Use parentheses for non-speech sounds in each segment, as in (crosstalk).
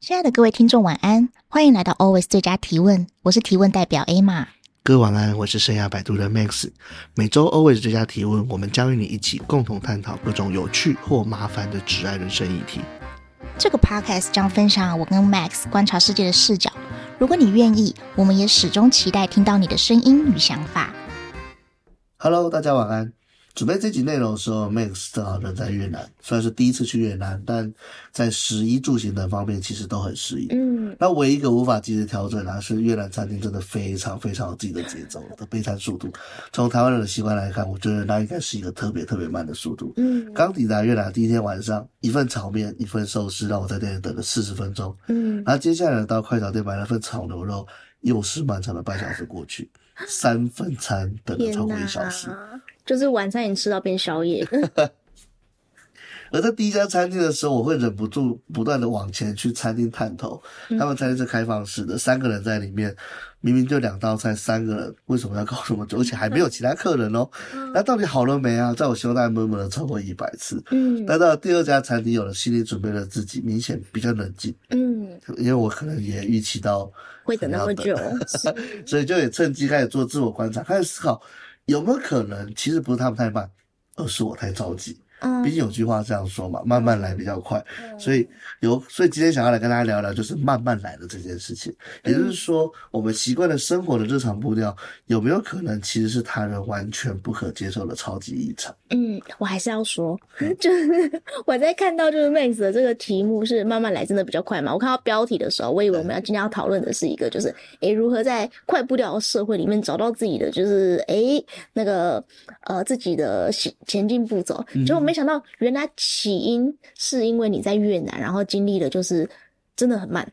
亲爱的各位听众，晚安！欢迎来到 Always 最佳提问，我是提问代表。各位晚安，我是生涯摆渡的 Max。每周 Always 最佳提问，我们将与你一起共同探讨各种有趣或麻烦的挚爱人生议题。这个 Podcast 将分享我跟 Max 观察世界的视角。如果你愿意，我们也始终期待听到你的声音与想法。Hello，大家晚安。准备这集内容的时候，Max 正好人在越南，虽然是第一次去越南，但在食衣住行等方面其实都很适应。嗯，那唯一一个无法及时调整啊，是越南餐厅真的非常非常有自己的节奏的备餐速度。从台湾人的习惯来看，我觉得那应该是一个特别特别慢的速度。嗯，刚抵达越南第一天晚上，一份炒面，一份寿司，让我在店里等了四十分钟。嗯，然后接下来到快炒店买了份炒牛肉，又是漫长的半小时过去，三份餐等了超过一小时。就是晚餐已经吃到变宵夜。(laughs) 而在第一家餐厅的时候，我会忍不住不断的往前去餐厅探头。他们餐厅是开放式的，三个人在里面，明明就两道菜，三个人为什么要搞这么久？而且还没有其他客人哦。那到底好了没啊？在我心中大概闷闷了超过一百次。嗯。但到了第二家餐厅，有了心理准备的自己，明显比较冷静。嗯。因为我可能也预期到会等那么久，(laughs) 所以就也趁机开始做自我观察，开始思考。有没有可能，其实不是他们太慢，而是我太着急。嗯，毕竟有句话这样说嘛，慢慢来比较快。嗯、所以有，所以今天想要来跟大家聊聊，就是慢慢来的这件事情。也就是说，我们习惯了生活的日常步调，有没有可能其实是他人完全不可接受的超级异常？嗯，我还是要说，(laughs) 就是我在看到就是 Max 的这个题目是慢慢来，真的比较快嘛？我看到标题的时候，我以为我们要今天要讨论的是一个，就是诶，如何在快步调的社会里面找到自己的，就是诶那个呃自己的前进步骤。结果没想到，原来起因是因为你在越南，然后经历了就是真的很慢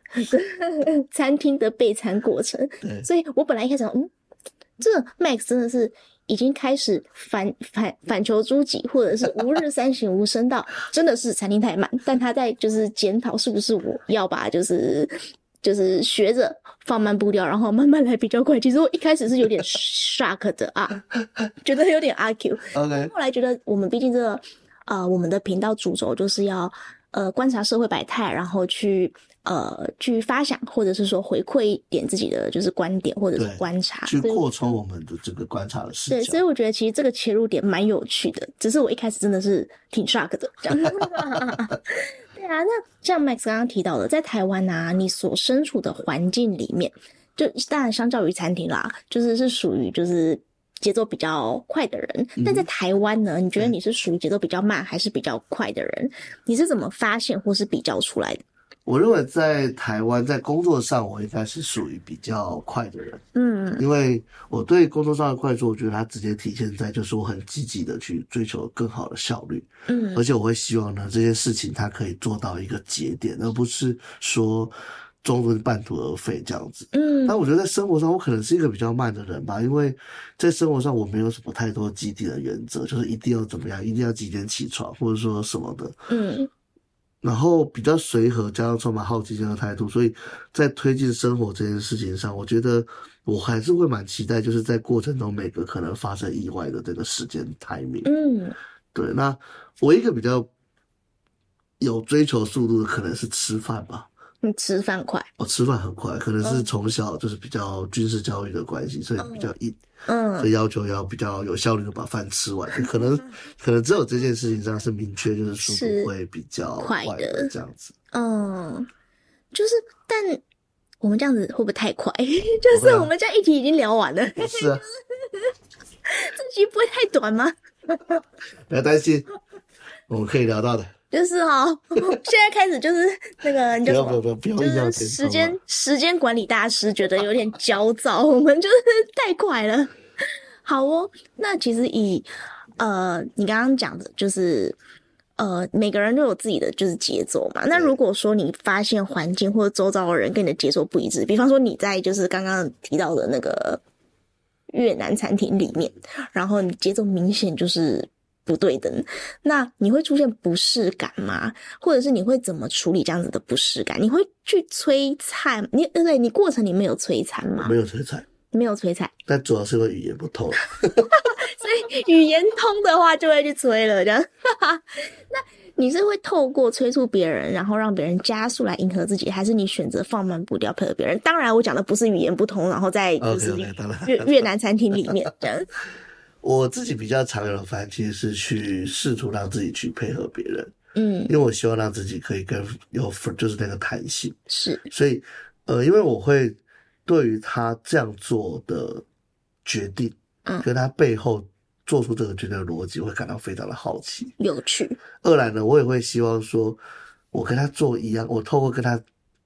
(laughs) 餐厅的备餐过程。所以我本来一开始想，嗯，这个 Max 真的是。已经开始反反反求诸己，或者是吾日 (laughs) 三省吾身到，真的是餐厅太慢。但他在就是检讨是不是我要把就是就是学着放慢步调，然后慢慢来比较快。其实我一开始是有点 shock 的啊，觉得有点阿 Q。(laughs) OK，后来觉得我们毕竟这个啊、呃，我们的频道主轴就是要呃观察社会百态，然后去。呃，去发想，或者是说回馈一点自己的就是观点，或者是观察，去扩充我们的这个观察的视角。对，所以我觉得其实这个切入点蛮有趣的，只是我一开始真的是挺 shock 的。这样 (laughs) 对啊，那像 Max 刚刚提到的，在台湾啊，你所身处的环境里面，就当然相较于餐厅啦，就是是属于就是节奏比较快的人。嗯、但在台湾呢，你觉得你是属于节奏比较慢，还是比较快的人？你是怎么发现或是比较出来的？我认为在台湾，在工作上，我应该是属于比较快的人。嗯，因为我对工作上的快速，我觉得它直接体现在就是我很积极的去追求更好的效率。嗯，而且我会希望呢，这件事情它可以做到一个节点，而不是说中途半途而废这样子。嗯，但我觉得在生活上，我可能是一个比较慢的人吧，因为在生活上我没有什么太多既定的原则，就是一定要怎么样，一定要几点起床，或者说什么的。嗯。然后比较随和，加上充满好奇心的态度，所以在推进生活这件事情上，我觉得我还是会蛮期待，就是在过程中每个可能发生意外的这个时间 timing。嗯，对。那我一个比较有追求速度的，可能是吃饭吧。你吃饭快？我吃饭很快，可能是从小就是比较军事教育的关系，所以比较硬。嗯，所以要求要比较有效率的把饭吃完。可能 (laughs) 可能只有这件事情上是明确，就是速度会比较快的这样子。嗯，就是，但我们这样子会不会太快？(laughs) 就是我们这样一题已经聊完了。是啊，(laughs) 这集不会太短吗？不要担心，我们可以聊到的。就是哈，(laughs) 现在开始就是那个，你就不要不要不要，就是时间时间管理大师觉得有点焦躁，(laughs) 我们就是太快了。好哦，那其实以呃你刚刚讲的，就是呃每个人都有自己的就是节奏嘛。那如果说你发现环境或者周遭的人跟你的节奏不一致，比方说你在就是刚刚提到的那个越南餐厅里面，然后你节奏明显就是。不对等，那你会出现不适感吗？或者是你会怎么处理这样子的不适感？你会去催菜？你对对，你过程里面有摧残吗？没有催菜，没有催菜，但主要是因为语言不通，(laughs) 所以语言通的话就会去催了，这样。(laughs) 那你是会透过催促别人，然后让别人加速来迎合自己，还是你选择放慢步调配合别人？当然，我讲的不是语言不通，然后在越，越南餐厅里面这样。我自己比较常有的方法其实是去试图让自己去配合别人，嗯，因为我希望让自己可以更有就是那个弹性，是，所以呃，因为我会对于他这样做的决定，嗯，跟他背后做出这个决定的逻辑，我会感到非常的好奇、有趣。二来呢，我也会希望说，我跟他做一样，我透过跟他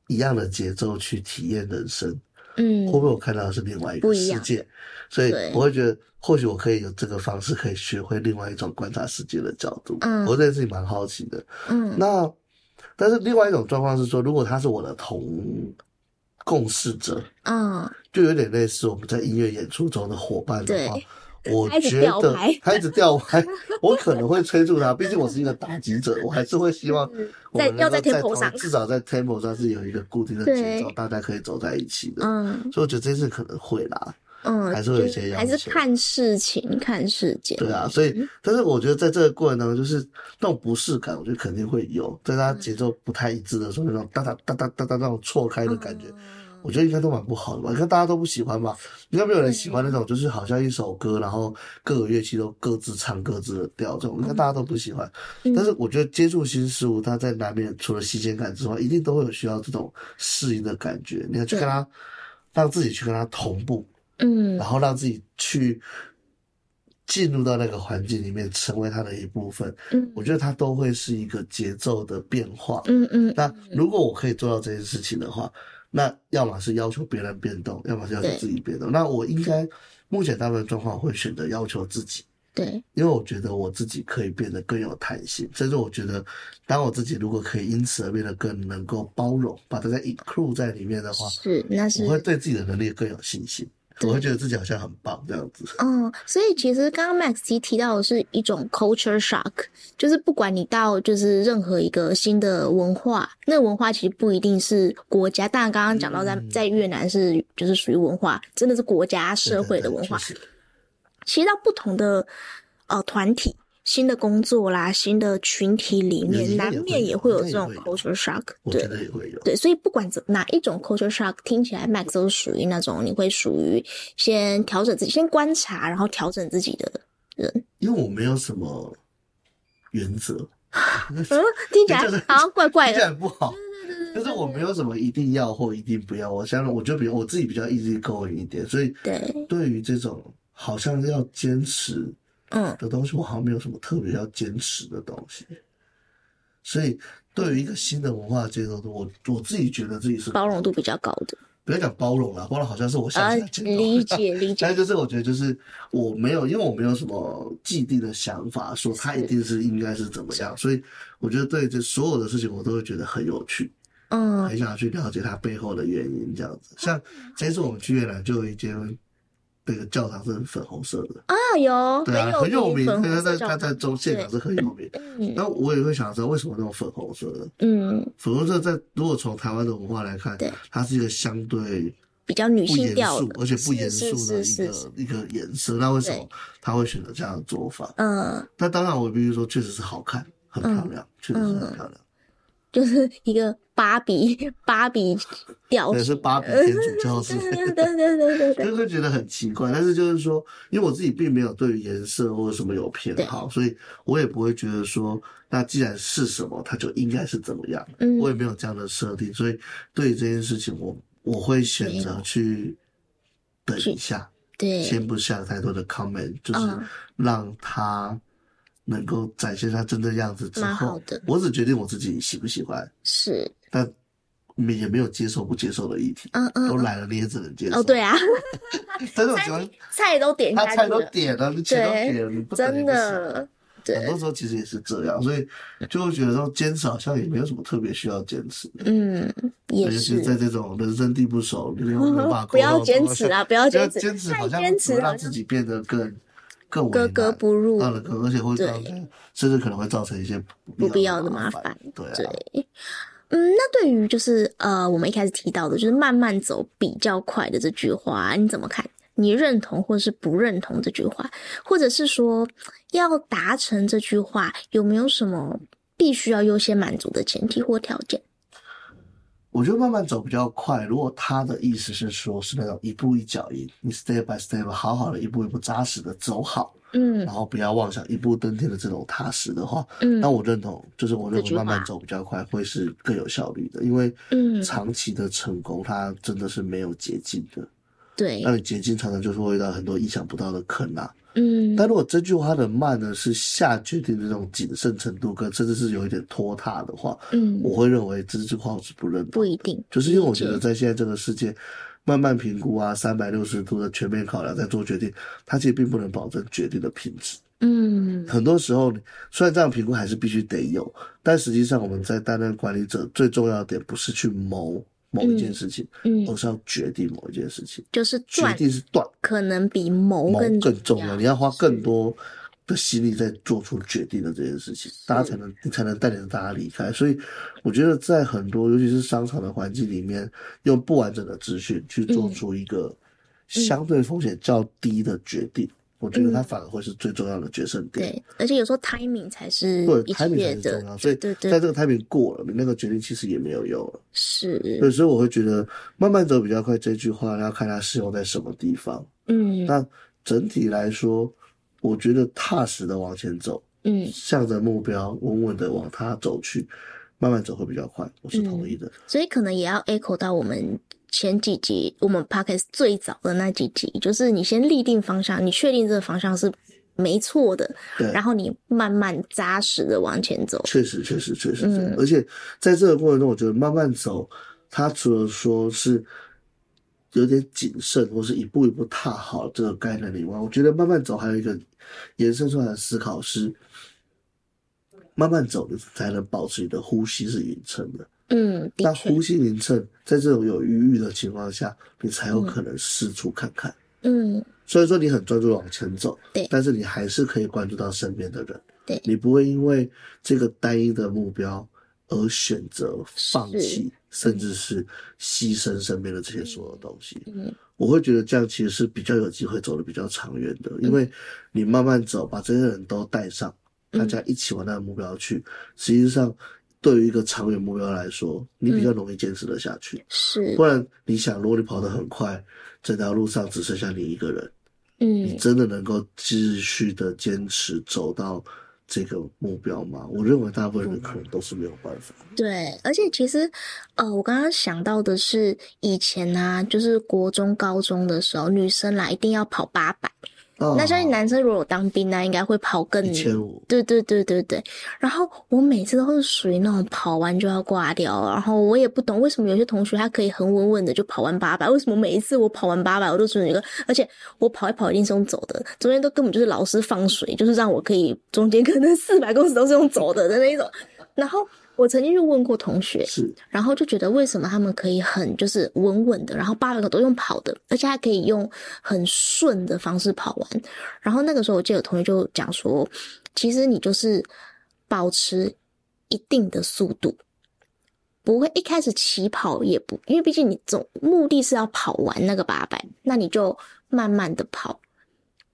一样的节奏去体验人生，嗯，会不会我看到的是另外一个世界？所以我会觉得。或许我可以有这个方式，可以学会另外一种观察世界的角度。嗯，我对自己蛮好奇的。嗯，那但是另外一种状况是说，如果他是我的同共事者，嗯，就有点类似我们在音乐演出中的伙伴的话，我觉得他一直吊拍，我可能会催促他。毕竟我是一个打击者，我还是会希望我们要在 tempo 上，至少在 tempo 上是有一个固定的节奏，大家可以走在一起的。嗯，所以我觉得这次可能会啦。嗯，还是会有一些要求，还是看事情、看事件。对啊，所以，但是我觉得在这个过程当中，就是那种不适感，我觉得肯定会有，在他节奏不太一致的时候，那种哒哒哒哒哒哒那种错开的感觉，我觉得应该都蛮不好的吧？你看大家都不喜欢吧？应该没有人喜欢那种，就是好像一首歌，然后各个乐器都各自唱各自的调，这种应该大家都不喜欢。但是我觉得接触新事物，它在难免除了新鲜感之外，一定都会有需要这种适应的感觉。你要去跟他，让自己去跟他同步。嗯，然后让自己去进入到那个环境里面，成为它的一部分。嗯，我觉得它都会是一个节奏的变化。嗯嗯。那如果我可以做到这件事情的话，那要么是要求别人变动，要么是要求自己变动。那我应该目前大部分状况我会选择要求自己。对，因为我觉得我自己可以变得更有弹性。甚至我觉得，当我自己如果可以因此而变得更能够包容，把大家 include 在里面的话，是，那是我会对自己的能力更有信心。我会觉得自己好像很棒这样子。嗯，所以其实刚刚 Max 提提到的是一种 culture shock，就是不管你到就是任何一个新的文化，那个文化其实不一定是国家。当然刚刚讲到在在越南是就是属于文化，真的是国家社会的文化。其实到不同的呃团体。新的工作啦，新的群体里面，难免也会有这种 culture shock，对，对，所以不管怎哪一种 culture shock，听起来 Max 都属于那种你会属于先调整自己，先观察，然后调整自己的人。因为我没有什么原则，(laughs) 嗯，听起来 (laughs) 好像怪怪的，听起来不好。就是我没有什么一定要或一定不要，我想我就比如我自己比较 easy going 一点，所以对，对于这种好像要坚持。嗯，的东西我好像没有什么特别要坚持的东西，所以对于一个新的文化接受度，我我自己觉得自己是包容度比较高的。不要讲包容了，包容好像是我想起来、啊、理解 (laughs) 理解。但是就是我觉得就是我没有，因为我没有什么既定的想法，说他一定是应该是怎么样，所以我觉得对这所有的事情我都会觉得很有趣，嗯，很想要去了解它背后的原因，这样子。像这次我们去越南就有一间。那个教堂是粉红色的啊，有对啊，很有名。他在他在中现场是很有名。那我也会想知道为什么那种粉红色的？嗯，粉红色在如果从台湾的文化来看，对，它是一个相对比较女性调，而且不严肃的一个一个颜色。那为什么他会选择这样的做法？嗯，那当然我必须说，确实是好看，很漂亮，确实是很漂亮。就是一个芭比芭比调，也是芭比天主教之类的，(laughs) 对对对对对，就会觉得很奇怪。但是就是说，因为我自己并没有对于颜色或者什么有偏好，所以我也不会觉得说，那既然是什么，它就应该是怎么样。嗯，我也没有这样的设定，所以对于这件事情我，我我会选择去等一下，对，先不下太多的 comment，就是让他。能够展现他真的样子之后，我只决定我自己喜不喜欢，是，但也没有接受不接受的议题，嗯嗯，都来了你也只能接受。哦，对啊，(laughs) 但是我喜欢菜都点，他菜都点了，你钱都给了，你不真的，很多时候其实也是这样，所以就会觉得说坚持好像也没有什么特别需要坚持，嗯，也是在这种人生地不熟，没有办法，(laughs) 不要坚持啊，不要 (laughs) 坚持，坚持好像会让自己变得更。更格格不入，而且会造成，甚至可能会造成一些不必要的麻烦。对，啊、对，嗯，那对于就是呃，我们一开始提到的，就是慢慢走比较快的这句话，你怎么看？你认同或是不认同这句话？或者是说，要达成这句话，有没有什么必须要优先满足的前提或条件？我觉得慢慢走比较快。如果他的意思是说，是那种一步一脚印，你 step by step 好好的一步一步扎实的走好，嗯，然后不要妄想一步登天的这种踏实的话，嗯，那我认同，就是我认为慢慢走比较快会是更有效率的，因为嗯，长期的成功它真的是没有捷径的，对，那你捷径常常就是会遇到很多意想不到的坑啊。嗯，但如果这句话的慢呢，是下决定的这种谨慎程度，跟甚至是有一点拖沓的话，嗯，我会认为这句话我是不认同。不一定，就是因为我觉得在现在这个世界，慢慢评估啊，三百六十度的全面考量再做决定，它其实并不能保证决定的品质。嗯，很多时候，虽然这样评估还是必须得有，但实际上我们在担任管理者最重要的点不是去谋。某一件事情，嗯，而是要决定某一件事情，就是决定是断，可能比谋更更重要。你要花更多的心力在做出决定的这件事情，大家才能你才能带领着大家离开。所以，我觉得在很多尤其是商场的环境里面，用不完整的资讯去做出一个相对风险较低的决定。我觉得它反而会是最重要的决胜点。对，而且有时候 timing 才是对 timing 才是重要，所以在这个 timing 过了，你那个决定其实也没有用了。是，对，所以我会觉得慢慢走比较快。这句话要看它适用在什么地方。嗯，那整体来说，我觉得踏实的往前走，嗯，向着目标稳稳的往它走去，慢慢走会比较快。我是同意的。所以可能也要 echo 到我们。前几集我们 podcast 最早的那几集，就是你先立定方向，你确定这个方向是没错的，对，然后你慢慢扎实的往前走。确实，确实，确实，嗯，而且在这个过程中，我觉得慢慢走，它除了说是有点谨慎，或是一步一步踏好这个概念以外，我觉得慢慢走还有一个延伸出来的思考是，慢慢走你才能保持你的呼吸是匀称的。嗯，那呼吸匀称，在这种有余裕的情况下，你才有可能四处看看。嗯，所以说你很专注往前走，对，但是你还是可以关注到身边的人，对，你不会因为这个单一的目标而选择放弃，甚至是牺牲身边的这些所有东西。嗯，我会觉得这样其实是比较有机会走得比较长远的，因为你慢慢走，把这些人都带上，大家一起往那个目标去，实际上。对于一个长远目标来说，你比较容易坚持得下去。嗯、是，不然你想，如果你跑得很快，这条路上只剩下你一个人，嗯，你真的能够继续的坚持走到这个目标嘛？我认为大部分人可能都是没有办法。对，而且其实，呃，我刚刚想到的是，以前啊，就是国中、高中的时候，女生啦一定要跑八百。Oh, 那相信男生如果当兵呢，应该会跑更。一千五。对对对对对。然后我每次都是属于那种跑完就要挂掉，然后我也不懂为什么有些同学他可以很稳稳的就跑完八百，为什么每一次我跑完八百我都属于一个，而且我跑一跑一定是用走的，中间都根本就是老师放水，就是让我可以中间可能四百公尺都是用走的的那一种，然后。我曾经就问过同学，是，然后就觉得为什么他们可以很就是稳稳的，然后八百个都用跑的，而且还可以用很顺的方式跑完。然后那个时候我记得有同学就讲说，其实你就是保持一定的速度，不会一开始起跑也不，因为毕竟你总目的是要跑完那个八百，那你就慢慢的跑，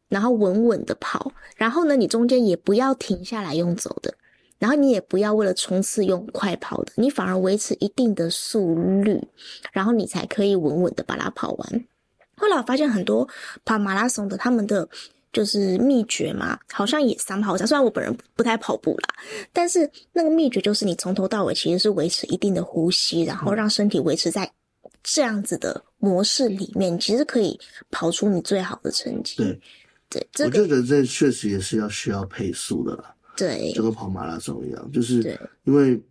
然后稳稳的跑，然后呢，你中间也不要停下来用走的。然后你也不要为了冲刺用快跑的，你反而维持一定的速率，然后你才可以稳稳的把它跑完。后来我发现很多跑马拉松的，他们的就是秘诀嘛，好像也三跑。虽然我本人不太跑步啦，但是那个秘诀就是你从头到尾其实是维持一定的呼吸，然后让身体维持在这样子的模式里面，其实可以跑出你最好的成绩。对，对，我觉得这确实也是要需要配速的啦。对，就跟跑马拉松一样，就是因为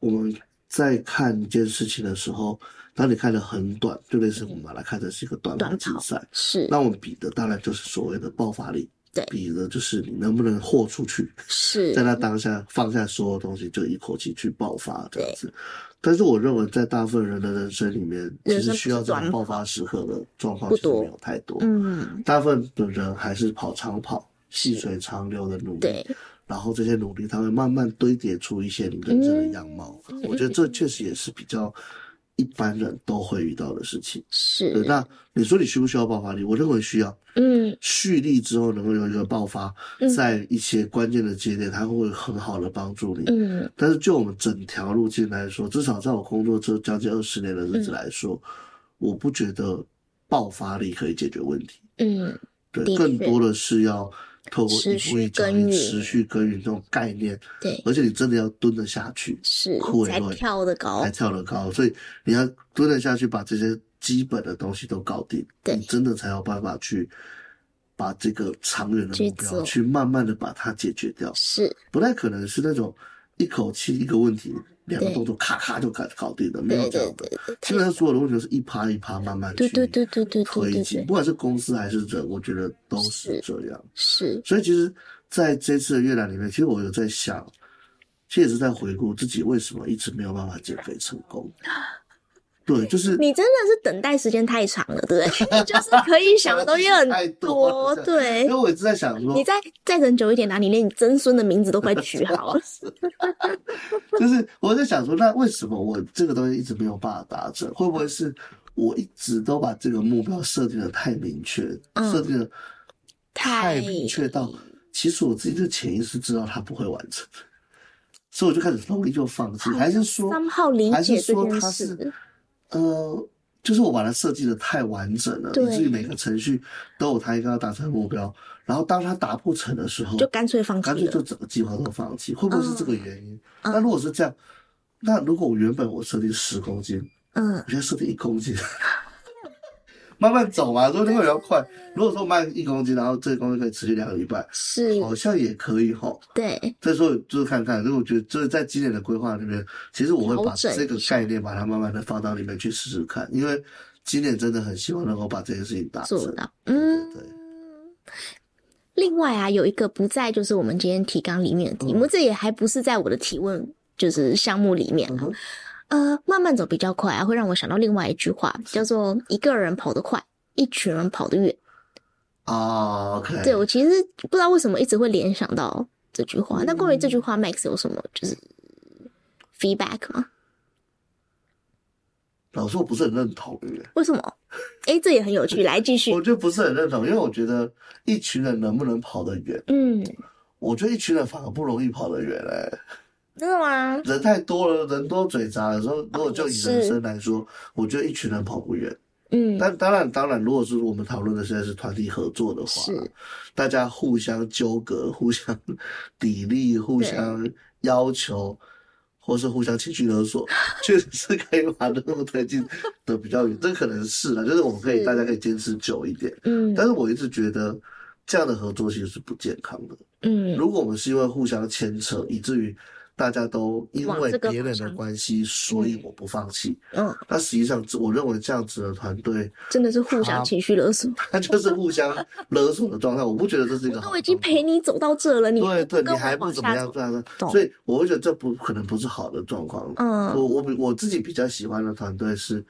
我们在看一件事情的时候，当你看的很短，就类似我们把它看成是一个短跑竞赛，是。那我们比的当然就是所谓的爆发力，对，比的就是你能不能豁出去，是在那当下放下所有东西，就一口气去爆发这样子。但是我认为，在大部分人的人生里面，其实需要这种爆发时刻的状况其实没有太多，嗯，大部分的人还是跑长跑，细水长流的努力，对。然后这些努力，它会慢慢堆叠出一些你真正的样貌。嗯、我觉得这确实也是比较一般人都会遇到的事情。是。对，那你说你需不需要爆发力？我认为需要。嗯。蓄力之后能够有一个爆发，在一些关键的节点，它会很好的帮助你。嗯。但是就我们整条路径来说，至少在我工作这将近二十年的日子来说，嗯、我不觉得爆发力可以解决问题。嗯。对，更多的是要。透过一步一脚印，持续耕耘这种概念，对，而且你真的要蹲得下去，是才跳得高，才跳得高，所以你要蹲得下去，把这些基本的东西都搞定，对，你真的才有办法去把这个长远的目标去慢慢的把它解决掉，是不太可能是那种一口气一个问题。两个动作咔咔就搞搞定了，没有这样的。基本上所有的问题都是一趴一趴慢慢去推进，不管是公司还是人，我觉得都是这样。是，所以其实在这次的阅览里面，其实我有在想，其实也是在回顾自己为什么一直没有办法减肥成功。对，就是你真的是等待时间太长了，对不对？(laughs) 就是可以想的东西很多，(laughs) 对。因为我一直在想说，你再再等久一点啊，你连你曾孙的名字都快取好了。(laughs) 就是我在想说，那为什么我这个东西一直没有办法达成？会不会是我一直都把这个目标设定的太明确，设定的太明确到，其实我自己的潜意识知道它不会完成，所以我就开始努力就放弃，还是说，还是说它是？呃，就是我把它设计的太完整了，以至于每个程序都有它一个要达成的目标，然后当它达不成的时候，就干脆放弃，干脆就整个计划都放弃，会不会是这个原因？嗯、那如果是这样，那如果我原本我设定十公斤，嗯，我现在设定一公斤。(laughs) (laughs) 慢慢走嘛，说那会比较快。如果说慢一公斤，然后这个公斤可以持续两个礼拜，是好像也可以哈。对，再说就是看看，如果我觉得就是在今年的规划里面，其实我会把这个概念把它慢慢的放到里面去试试看，因为今年真的很希望能够把这件事情达成。做到，嗯，对。另外啊，有一个不在就是我们今天提纲里面的题目，嗯、这也还不是在我的提问就是项目里面。嗯呃，慢慢走比较快啊，会让我想到另外一句话，叫做“一个人跑得快，一群人跑得远”。哦，OK。对，我其实不知道为什么一直会联想到这句话。那关于这句话，Max 有什么就是 feedback 吗？老实说，我不是很认同耶。为什么？哎，这也很有趣。来继续。(laughs) 我觉得不是很认同，因为我觉得一群人能不能跑得远？嗯，我觉得一群人反而不容易跑得远嘞。真的吗？人太多了，人多嘴杂的时候，如果就以人生来说，我觉得一群人跑不远。嗯，但当然，当然，如果是我们讨论的现在是团体合作的话，是大家互相纠葛、互相砥砺、互相要求，或是互相情绪勒索，(laughs) 确实是可以把任务推进的比较远。这可能是了，就是我们可以，大家可以坚持久一点。嗯，但是我一直觉得这样的合作其实是不健康的。嗯，如果我们是因为互相牵扯，以至于大家都因为别人的关系，所以我不放弃。嗯，那实际上，我认为这样子的团队真的是互相情绪勒索，(laughs) 他就是互相勒索的状态。我不觉得这是一个好。我已经陪你走到这了，你对对，你还不怎么样，这样，所以我会觉得这不可能不是好的状况。嗯，我我我自己比较喜欢的团队是。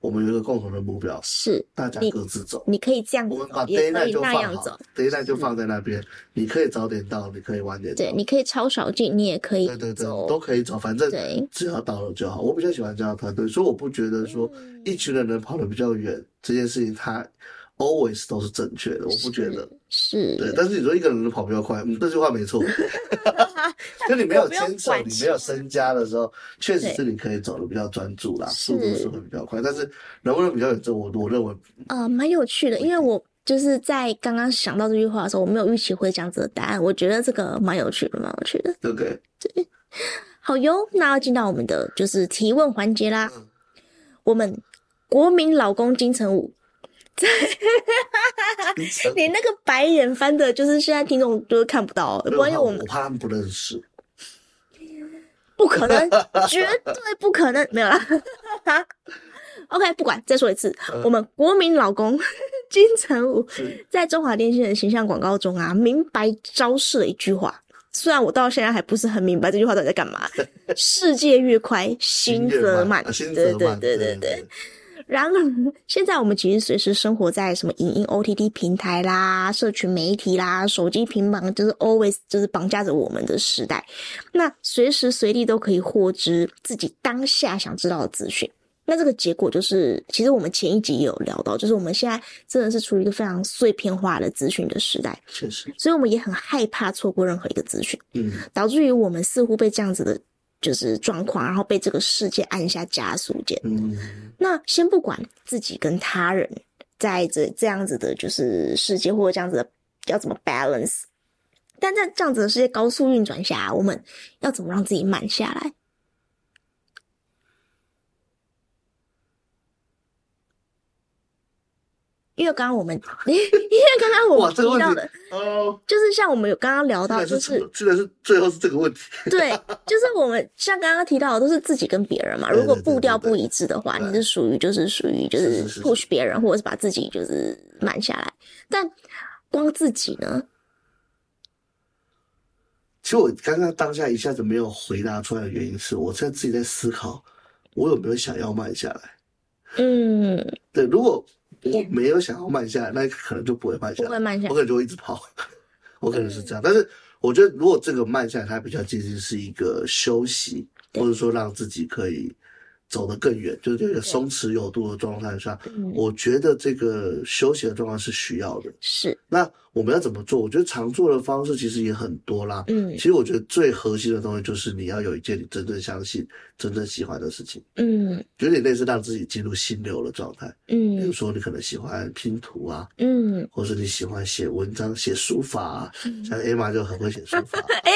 我们有一个共同的目标，是大家各自走。你可以这样，我们把 d a y l i g h t 就放好 d a y l i g h t 就放在那边。你可以早点到，你可以晚点到。对，你可以超少进，你也可以。对对对，都可以走，反正只要到了就好。我比较喜欢这样的团队，所以我不觉得说一群人能跑得比较远这件事情，它 always 都是正确的。我不觉得是对，但是你说一个人跑比较快，嗯，这句话没错。(laughs) 就你没有牵扯，你没有身家的时候，确实是你可以走的比较专注啦，速度是会比较快。但是能不能比较远，这我我认为，呃，蛮有趣的。因为我就是在刚刚想到这句话的时候，我没有预期会这样子的答案。我觉得这个蛮有趣的，蛮有趣的。对不对？对，好哟。那要进到我们的就是提问环节啦。嗯、我们国民老公金城武。你 (laughs) 那个白眼翻的，就是现在听众都看不到，关键我们我怕他们不认识，不可能，(laughs) 绝对不可能，没有啦。(laughs) OK，不管，再说一次，嗯、我们国民老公金城武在中华电信的形象广告中啊，明白昭示了一句话，虽然我到现在还不是很明白这句话到底在干嘛。世界越快，心则慢，对对。对。对对然而，现在我们其实随时生活在什么影音 OTT 平台啦、社群媒体啦、手机、平板，就是 always 就是绑架着我们的时代。那随时随地都可以获知自己当下想知道的资讯。那这个结果就是，其实我们前一集也有聊到，就是我们现在真的是处于一个非常碎片化的资讯的时代，确实，所以我们也很害怕错过任何一个资讯，嗯，导致于我们似乎被这样子的，就是状况，然后被这个世界按下加速键。嗯，那先不管自己跟他人在这这样子的，就是世界或者这样子的要怎么 balance，但在这样子的世界高速运转下，我们要怎么让自己慢下来？因为刚刚我们，因为刚刚我们提到的，哦，就是像我们有刚刚聊到，就是居然是最后是这个问题，对，就是我们像刚刚提到的，都是自己跟别人嘛。(laughs) 如果步调不一致的话，你是属于就是属于就是 push 别人，或者是把自己就是慢下来。但光自己呢？其实我刚刚当下一下子没有回答出来的原因是，我现在自己在思考，我有没有想要慢下来？嗯，对，如果。我没有想要慢下来，那可能就不会慢下来。不会慢下来，我可能就会一直跑。(laughs) 我可能是这样，但是我觉得如果这个慢下来，它比较接近是一个休息，或者说让自己可以。走得更远，就是这个松弛有度的状态下，我觉得这个休息的状况是需要的。是，那我们要怎么做？我觉得常做的方式其实也很多啦。嗯，其实我觉得最核心的东西就是你要有一件你真正相信、真正喜欢的事情。嗯，有点类似让自己进入心流的状态。嗯，比如说你可能喜欢拼图啊，嗯，或是你喜欢写文章、写书法啊，像 Emma 就很会写书法。(laughs) 哎。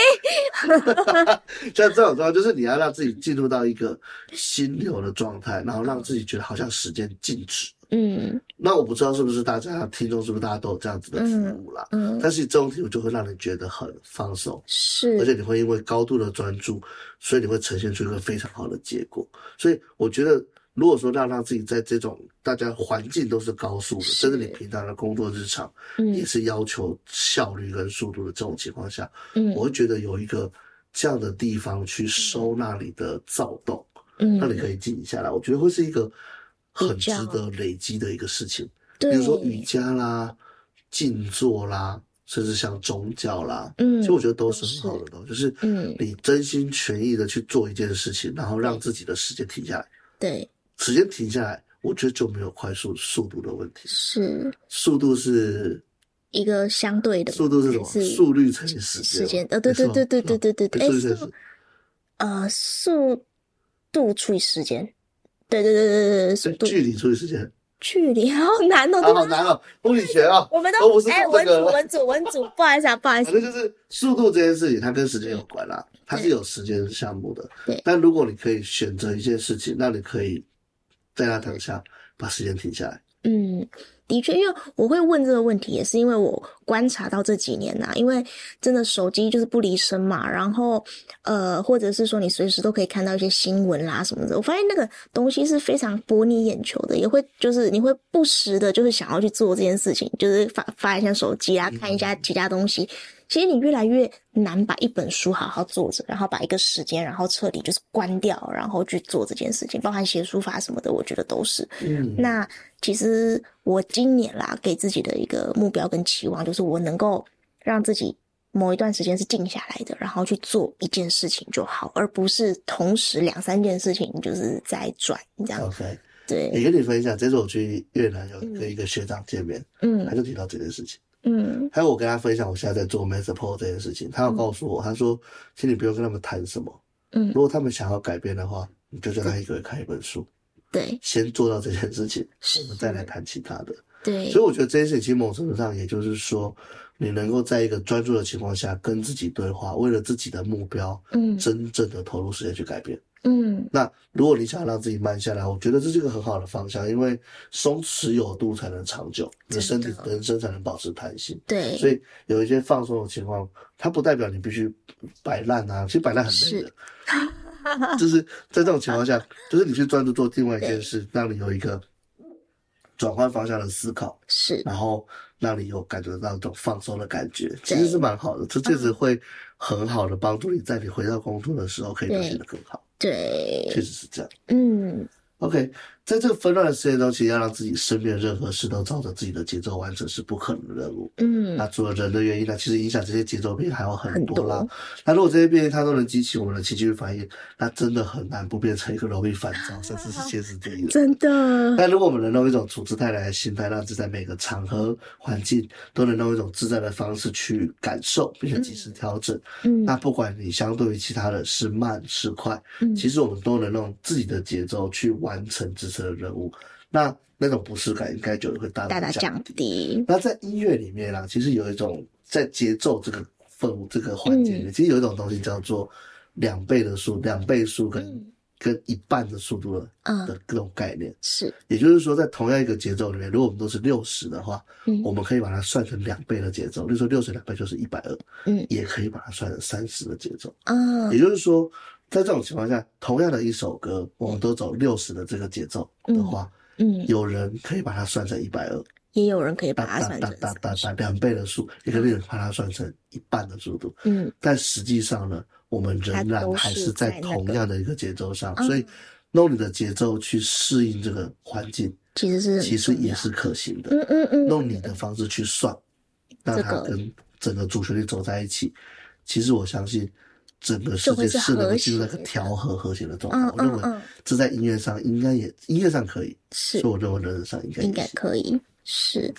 (laughs) 像这种状况，就是你要让自己进入到一个心流的状态，然后让自己觉得好像时间静止。嗯，那我不知道是不是大家听众是不是大家都有这样子的体悟啦？嗯，但是这种体悟就会让你觉得很放松，是，而且你会因为高度的专注，所以你会呈现出一个非常好的结果。所以我觉得。如果说让让自己在这种大家环境都是高速的，甚至你平常的工作日常，也是要求效率跟速度的这种情况下，嗯，我会觉得有一个这样的地方去收纳你的躁动，嗯，让你可以静下来，我觉得会是一个很值得累积的一个事情。比如说瑜伽啦、静坐啦，甚至像宗教啦，嗯，其实我觉得都是很好的东西，就是嗯，你真心全意的去做一件事情，然后让自己的时间停下来，对。时间停下来，我觉得就没有快速速度的问题。是，速度是一个相对的。速度是什么？速率乘以时间。时间，呃，对对对对对对对对。哎，速，呃，速度除以时间。对对对对对，速度。距离除以时间。距离 (laughs) 好难哦，好难哦，(laughs) 物理学啊，我们都不是哎，文组文组文组，(laughs) 不好意思啊，不好意思。反正就是速度这件事情，它跟时间有关啦，它是有时间项目的。对。但如果你可以选择一件事情，那你可以。在那当下，把时间停下来。嗯，的确，因为我会问这个问题，也是因为我观察到这几年呐、啊，因为真的手机就是不离身嘛，然后呃，或者是说你随时都可以看到一些新闻啦什么的，我发现那个东西是非常博你眼球的，也会就是你会不时的，就是想要去做这件事情，就是发发一下手机啊，看一下其他东西。嗯其实你越来越难把一本书好好坐着，然后把一个时间，然后彻底就是关掉，然后去做这件事情，包含写书法什么的，我觉得都是。嗯，那其实我今年啦，给自己的一个目标跟期望，就是我能够让自己某一段时间是静下来的，然后去做一件事情就好，而不是同时两三件事情就是在转这样。OK，对。也跟你分享，这次我去越南有跟一个学长见面，嗯，他就提到这件事情。嗯，还有我跟他分享我现在在做 Masterport 这件事情，他要告诉我，嗯、他说，请你不用跟他们谈什么，嗯，如果他们想要改变的话，你就叫他一个人看一本书，对，先做到这件事情，(laughs) 我们再来谈其他的，对，所以我觉得这件事情其实某种程度上，也就是说，你能够在一个专注的情况下跟自己对话，为了自己的目标，嗯，真正的投入时间去改变。嗯，那如果你想让自己慢下来，我觉得这是一个很好的方向，因为松弛有度才能长久，你的身体人生才能保持弹性。对，所以有一些放松的情况，它不代表你必须摆烂啊，其实摆烂很累的。是，(laughs) 就是在这种情况下，(laughs) 就是你去专注做另外一件事，让你有一个转换方向的思考，是，然后让你有感觉到一种放松的感觉，其实是蛮好的。这确实会很好的帮助你在你回到工作的时候可以表现得更好。对，确实是这样。嗯，OK，在这个纷乱的世界中，其实要让自己身边任何事都照着自己的节奏完成是不可能的任务。嗯，那除了人的原因呢，其实影响这些节奏变还有很多啦。多。那如果这些变因它都能激起我们的情绪反应，那真的很难不变成一个容易烦躁，甚至是歇斯底里的。真的。但如果我们能用一种处之泰然的心态，让自己在每个场合环境都能用一种自在的方式去感受，并且及时调整。嗯，那不管你相对于其他的是慢是快，嗯，其实我们都能用自己的节奏去完成这次的任务。那那种不适感应该就会大大降低。那在音乐里面啦，其实有一种在节奏这个氛围这个环节里面，其实有一种东西叫做两倍的速，两倍速跟跟一半的速度的的各种概念。是，也就是说，在同样一个节奏里面，如果我们都是六十的话，我们可以把它算成两倍的节奏。例如说，六十两倍就是一百二，嗯，也可以把它算成三十的节奏。嗯，也就是说，在这种情况下，同样的一首歌，我们都走六十的这个节奏的话。嗯，有人可以把它算成一百二，也有人可以把它算成打打打打两倍的速，也可以把它算成一半的速度。嗯，但实际上呢，我们仍然还是在同样的一个节奏上，所以弄你的节奏去适应这个环境，其实是其实也是可行的。嗯嗯嗯，弄你的方式去算，让它跟整个主旋律走在一起。其实我相信。整个世界是能够进入那个调和和谐的状态，嗯嗯嗯、我认为这在音乐上应该也音乐上可以，是，所以我认为人上应该应该可以是。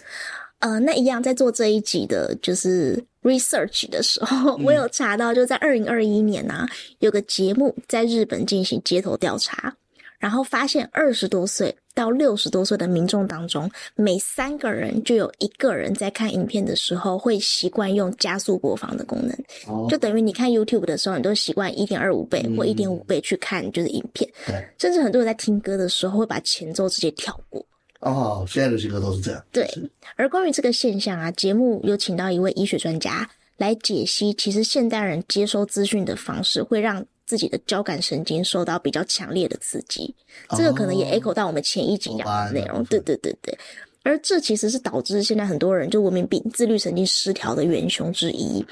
呃，那一样在做这一集的就是 research 的时候，(laughs) 嗯、我有查到，就在二零二一年啊，有个节目在日本进行街头调查。然后发现二十多岁到六十多岁的民众当中，每三个人就有一个人在看影片的时候会习惯用加速播放的功能，哦、就等于你看 YouTube 的时候，你都习惯一点二五倍或一点五倍去看就是影片，嗯、甚至很多人在听歌的时候会把前奏直接跳过。哦，现在的新歌都是这样。对，而关于这个现象啊，节目有请到一位医学专家来解析，其实现代人接收资讯的方式会让。自己的交感神经受到比较强烈的刺激，这个可能也 echo 到我们前一集讲的内容。对对对对，而这其实是导致现在很多人就文明病、自律神经失调的元凶之一。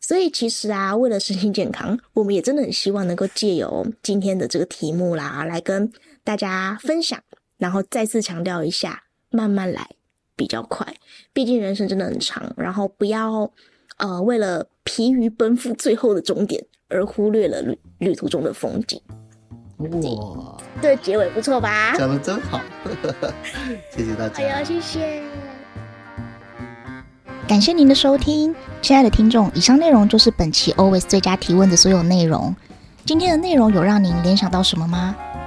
所以其实啊，为了身心健康，我们也真的很希望能够借由今天的这个题目啦，来跟大家分享，然后再次强调一下，慢慢来比较快。毕竟人生真的很长，然后不要呃为了疲于奔赴最后的终点。而忽略了旅旅途中的风景。哇，这，结尾不错吧？讲的真好，谢谢大家。哎呀，谢谢。感谢您的收听，亲爱的听众。以上内容就是本期 Always 最佳提问的所有内容。今天的内容有让您联想到什么吗？